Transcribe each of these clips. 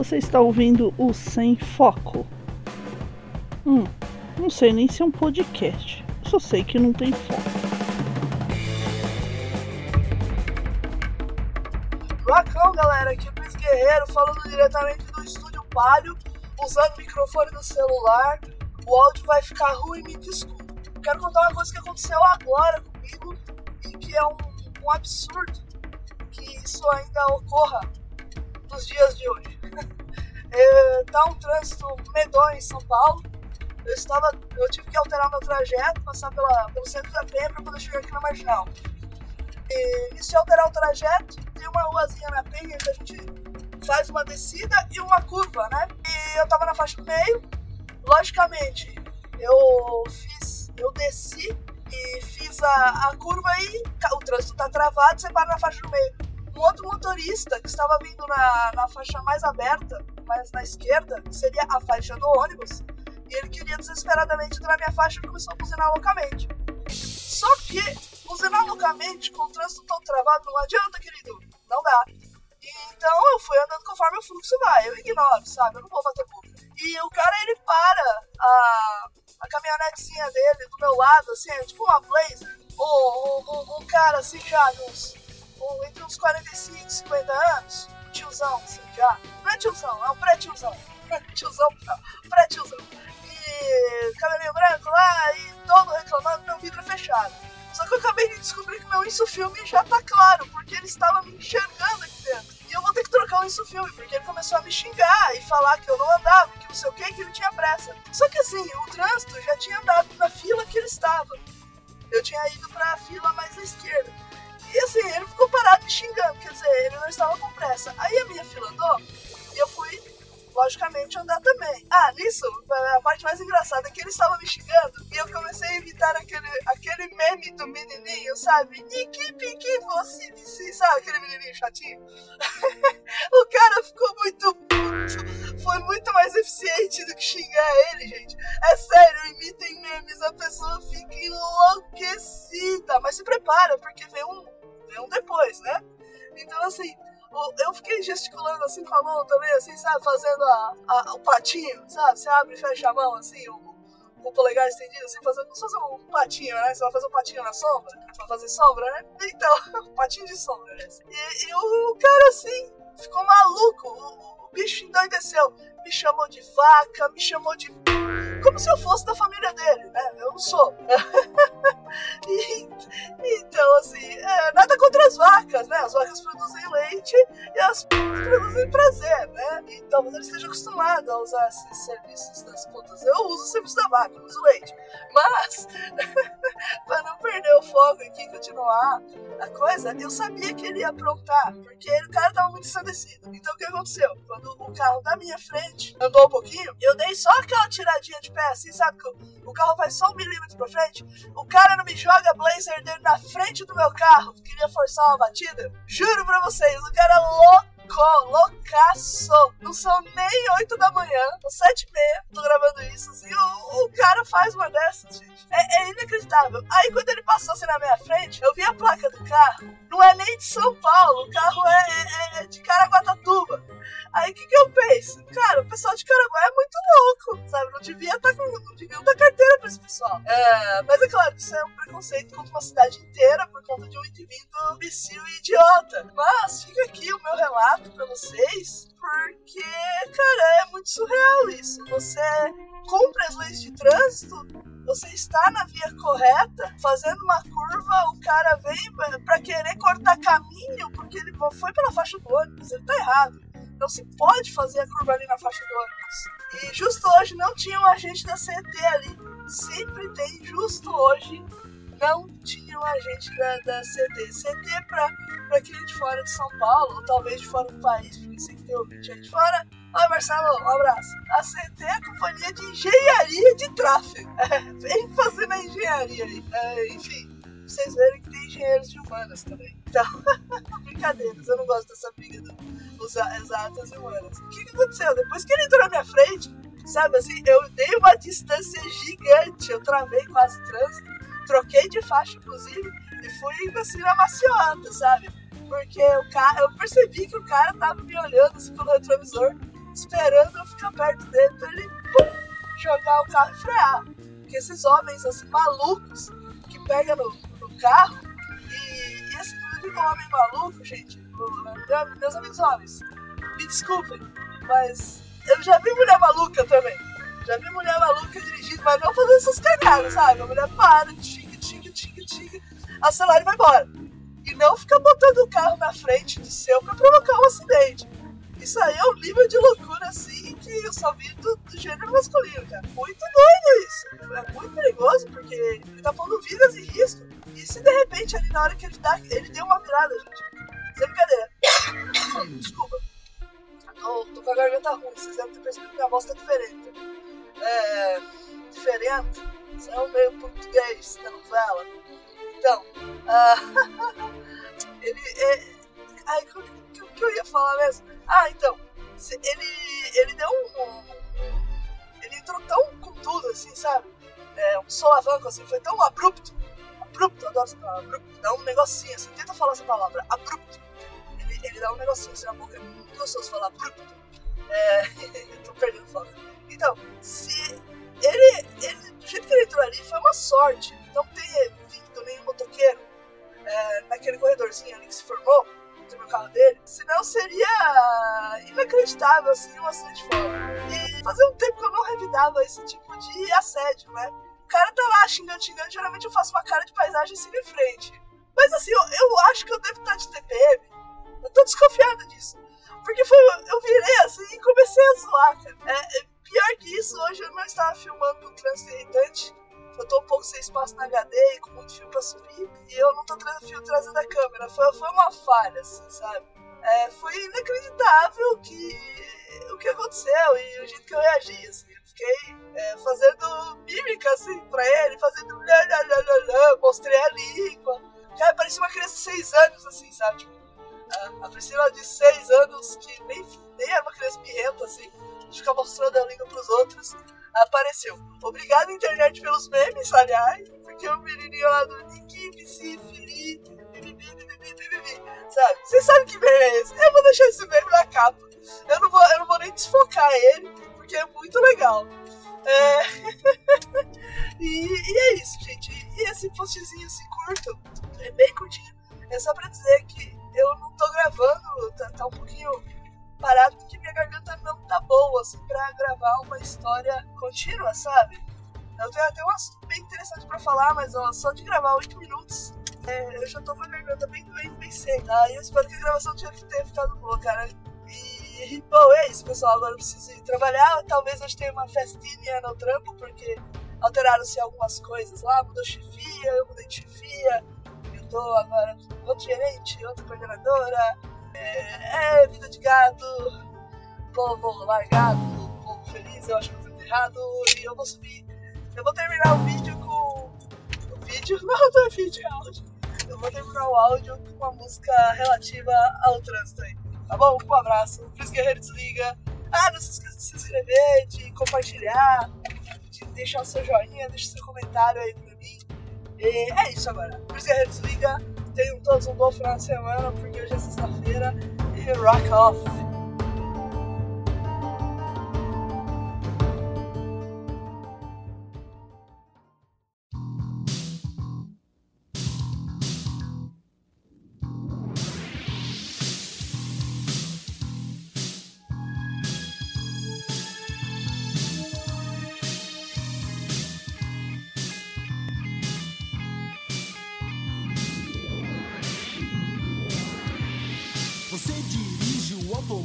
Você está ouvindo o Sem Foco. Hum, não sei nem se é um podcast. Só sei que não tem foco. Lacão, galera, aqui é o Luiz Guerreiro falando diretamente do estúdio Palio, usando o microfone do celular. O áudio vai ficar ruim, me desculpe. Quero contar uma coisa que aconteceu agora comigo e que é um, um absurdo que isso ainda ocorra nos dias de hoje. é, tá um trânsito medonho em São Paulo. Eu, estava, eu tive que alterar meu trajeto, passar pela, pelo centro da Penha para poder chegar aqui na Marginal. E, e se alterar o trajeto, tem uma ruazinha na Penha que a gente faz uma descida e uma curva, né? E eu tava na faixa do meio. Logicamente, eu fiz, eu desci e fiz a, a curva e o trânsito tá travado, você para na faixa do meio. Um outro motorista que estava vindo na, na faixa mais aberta, mais na esquerda, que seria a faixa do ônibus, e ele queria desesperadamente entrar na minha faixa e começou a buzinar loucamente. Só que buzinar loucamente com o trânsito todo travado não adianta, querido. Não dá. Então eu fui andando conforme o fluxo vai. Eu ignoro, sabe? Eu não vou bater boca. E o cara, ele para a, a caminhonetezinha dele do meu lado, assim, é tipo uma Blazer. Um, um cara, assim, já uns, um, entre uns 45 e 50 anos. Tiozão, assim, já. Não é tiozão, é um pré-tiozão. tiozão, não. Pré-tiozão. E cabelinho branco lá e todo reclamando, meu vidro é fechado. Só que eu acabei de descobrir que meu isso-filme já tá claro, porque ele estava me enxergando aqui dentro. E eu vou ter que trocar o isso-filme, porque ele começou a me xingar e falar que eu não andava, que não sei o que, que ele tinha pressa. Só que assim, o trânsito já tinha andado na fila que ele estava. Eu tinha ido pra fila mais à esquerda. E assim, ele ficou parado me xingando, quer dizer, ele não estava com pressa. Aí a minha fila andou e eu fui logicamente, andar também. Ah, nisso, a parte mais engraçada é que ele estava me xingando e eu comecei a imitar aquele, aquele meme do menininho, sabe? Niki Piki você disse, sabe? Aquele menininho chatinho. o cara ficou muito puto. Foi muito mais eficiente do que xingar ele, gente. É sério, imitem memes, a pessoa fica enlouquecida. Mas se prepara, porque vem um, um depois, né? Então, assim, eu fiquei gesticulando assim com a mão também, assim, sabe? Fazendo a, a, o patinho, sabe? Você abre e fecha a mão, assim, o, o polegar estendido, assim, fazendo como se fosse um patinho, né? Você vai fazer um patinho na sombra, pra fazer sombra, né? Então, patinho de sombra, né? E, e o, o, cara, assim, ficou maluco, o, o bicho endoideceu. Me chamou de vaca, me chamou de. Como se eu fosse da família dele, né? Eu não sou. e, então, assim, é, nada contra as vacas, né? As vacas produzem leite e as produzem prazer, né? E talvez ele esteja acostumado a usar esses serviços das putas. Eu uso o serviço da vaca, eu uso leite. Mas, para não perder o foco aqui e continuar a coisa, eu sabia que ele ia aprontar, porque o cara tava muito ensandecido. Então, o que aconteceu? Quando o carro da minha frente andou um pouquinho, eu dei só aquela tiradinha de pé, assim, sabe? Que o, o carro vai só um milímetro pra frente. O cara me joga blazer dele na frente do meu carro, queria forçar uma batida. Juro pra vocês, o cara é louco loucaço. Não são nem 8 da manhã, são 7 e meia. Tô gravando isso assim. O, o cara faz uma dessas, gente. É, é, inacreditável. Aí quando ele passou assim na minha frente, eu vi a placa do carro. Não é nem de São Paulo, o carro é, é, é de Caraguatatuba. Aí o que, que eu penso? Cara, o pessoal de Caraguá é muito louco, sabe? Não devia estar tá com. Não devia dar carteira pra esse pessoal. É, mas é claro, isso é um preconceito contra uma cidade inteira por conta de um indivíduo imbecil e idiota. Mas fica aqui o meu relato pra vocês, porque, cara, é muito surreal isso. Você cumpre as leis de trânsito, você está na via correta, fazendo uma curva, o cara vem para querer cortar caminho porque ele foi pela faixa do ônibus, ele tá errado. Não se pode fazer a curva ali na faixa do ônibus. E justo hoje não tinha um agente da CET ali. Sempre tem, justo hoje não tinha um agente da, da CT. CT pra, pra quem é de fora de São Paulo, ou talvez de fora do país, porque sei que tem ouvinte aí de fora. Oi, Marcelo, um abraço. A CT é a companhia de engenharia de tráfego. É, vem fazendo a engenharia aí. É, enfim, vocês verem que tem engenheiros de humanas também. Então, brincadeiras, eu não gosto dessa briga dos exatas e humanas. O que, que aconteceu? Depois que ele entrou na minha frente, sabe assim, eu dei uma distância gigante, eu travei quase trânsito, troquei de faixa, inclusive, e fui assim na maciota, sabe? Porque o cara, eu percebi que o cara tava me olhando assim pelo retrovisor esperando eu ficar perto dele pra ele pum, jogar o carro e frear. Porque esses homens, assim, malucos, que pegam no, no carro, e, e esse inclusive um homem maluco, gente, meus amigos homens, me desculpem, mas eu já vi mulher maluca também. Já vi mulher maluca dirigindo, mas não fazendo essas cagadas, sabe? A mulher para, tinga, tinga, tinga, tinga, acelera e vai embora. E não fica botando o carro na frente do seu pra provocar um acidente. Isso aí é um nível de loucura, assim, que eu só vi do, do gênero masculino, cara. Muito doido isso. É muito perigoso, porque ele tá pondo vidas em risco. E se de repente ali na hora que ele dá, ele deu uma virada, garganta ruim, vocês devem ter percebido que a voz tá diferente. É. Diferente? Isso é o meio português da novela. Então, uh, ele é. Ai, o que, que, eu ia falar mesmo? Ah, então, ele, ele deu um. Ele entrou tão com tudo, assim, sabe? É, um solavanco, assim, foi tão abrupto. Abrupto, adoro essa palavra, abrupto. Dá um negocinho, assim, tenta falar essa palavra, abrupto. Ele, ele dá um negocinho assim na boca, é muito gostoso falar abrupto. É, tô perdendo foco. Então, se ele, ele, do jeito que ele entrou ali, foi uma sorte. Não ter vindo nenhum motoqueiro é, naquele corredorzinho ali que se formou no carro dele, senão seria inacreditável assim um acidente fora. E fazia um tempo que eu não revidava esse tipo de assédio, né? O cara tá lá xingando, xingando, geralmente eu faço uma cara de paisagem assim em frente. Mas assim, eu, eu acho que eu devo estar de TPM. Eu tô desconfiada disso. Porque foi, eu virei assim e comecei a zoar, cara. É, é, pior que isso, hoje eu não estava filmando com trânsito irritante. Eu tô um pouco sem espaço na HD e com muito fio pra subir. E eu não tô trazendo fio trazendo a câmera. Foi, foi uma falha, assim, sabe? É, foi inacreditável que, o que aconteceu e o jeito que eu reagi, assim. Eu fiquei é, fazendo mímica, assim, pra ele, fazendo lá, lá, mostrei a língua. Cara, parecia uma criança de 6 anos, assim, sabe? Tipo, a, Priscila de 6 anos, que nem, nem era uma criança birrenta, assim, de ficar mostrando a língua pros outros apareceu. Obrigado, internet, pelos memes, aliás, porque o menininho lá do Nick, MC, Felipe, sabe? Vocês sabem que meme é esse? Eu vou deixar esse meme na capa. Eu não vou, eu não vou nem desfocar ele, porque é muito legal. É... e, e, é isso, gente. E esse postzinho assim curto, é bem curtinho, é só pra dizer que eu não tô gravando, tá, tá um pouquinho parado porque minha garganta não tá boa, assim, pra gravar uma história contínua, sabe? Eu tenho até um assunto bem interessante pra falar, mas ó, só de gravar 8 minutos, é, eu já tô com a garganta bem doente, bem seca. E eu espero que a gravação tenha ficado boa, cara. E, bom, é isso, pessoal. Agora eu preciso ir trabalhar. Talvez hoje tenha uma festinha no trampo, porque alteraram-se algumas coisas lá. Mudou chefia, eu mudei de chefia. Tô agora outro gerente, outra coordenadora é, é vida de gado, povo largado, povo feliz, eu acho que eu tô errado, e eu vou subir. Eu vou terminar o vídeo com. O vídeo? Não, não é vídeo, é áudio. Eu vou terminar o áudio com uma música relativa ao trânsito aí. Tá bom? Um abraço. Feliz Guerreiro Desliga. Ah, não se esqueça de se inscrever, de compartilhar, de deixar o seu joinha, deixar seu comentário aí. E é isso agora. Feliz Guerreiro Desliga. Tenham todos um bom final de semana, porque hoje é sexta-feira e rock off!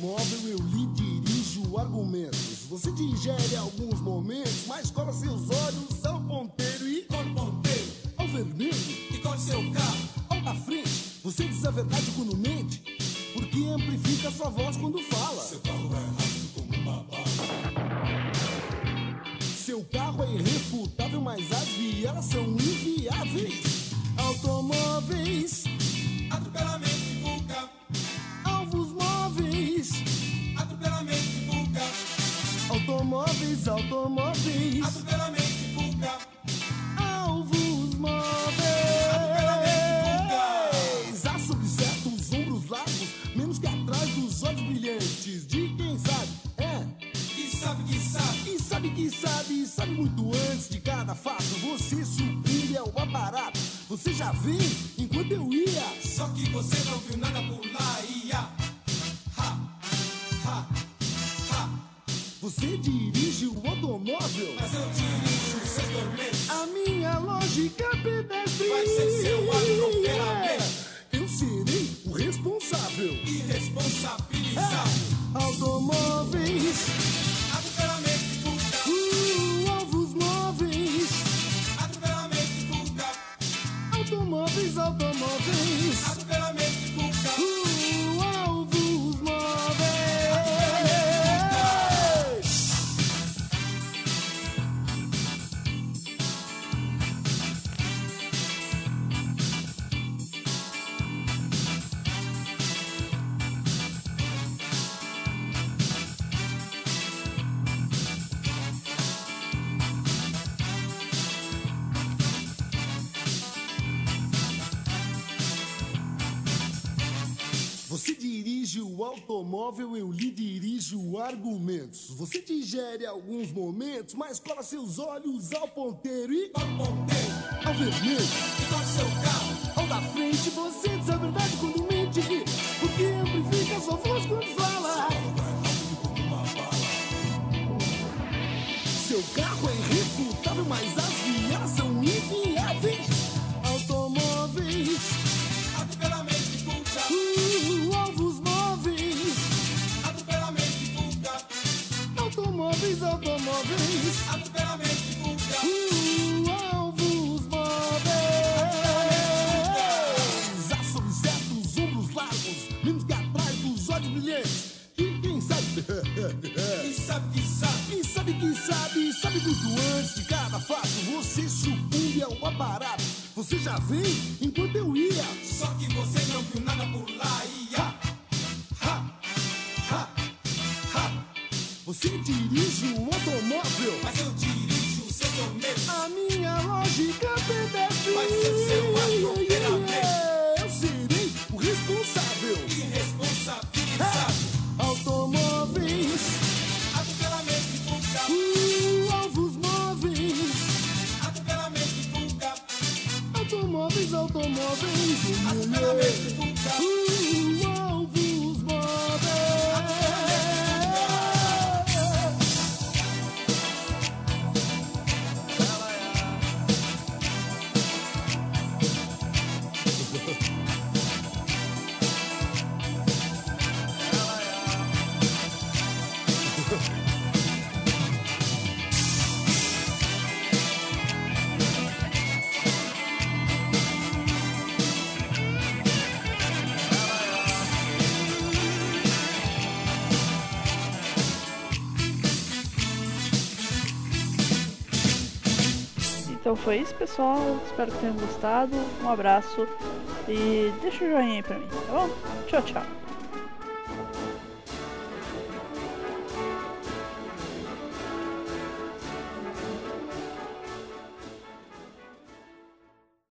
Automóvel eu lhe dirijo argumentos. Você digere alguns momentos, mas cola seus olhos ao ponteiro e cor ponteiro ao vermelho e cor seu carro ao da frente. Você diz a verdade quando mente, porque amplifica sua voz quando fala. Seu carro automóveis, automóveis. Atropelamento e fuga. Alvos móveis. Há subcerto os ombros largos, menos que atrás dos olhos brilhantes. De quem sabe, é. E sabe que sabe. E sabe que sabe, sabe muito antes de cada fato. Você sucumbe ao é aparato. Você já veio enquanto eu ia. Só que você não viu nada por lá, ia. Ha, ha, ha. Você de automóveis, automóveis. Atropelamentos de pulga. Uh! automóvel eu lhe dirijo argumentos. Você digere alguns momentos, mas cola seus olhos ao ponteiro e ao ponteiro, ao vermelho, e corre seu carro ao da frente. Você diz a verdade quando mente porque o que amplifica sua voz quando fala. Seu carro é já vi? Então foi isso, pessoal. Espero que tenham gostado. Um abraço e deixa o joinha aí pra mim, tá bom? Tchau, tchau.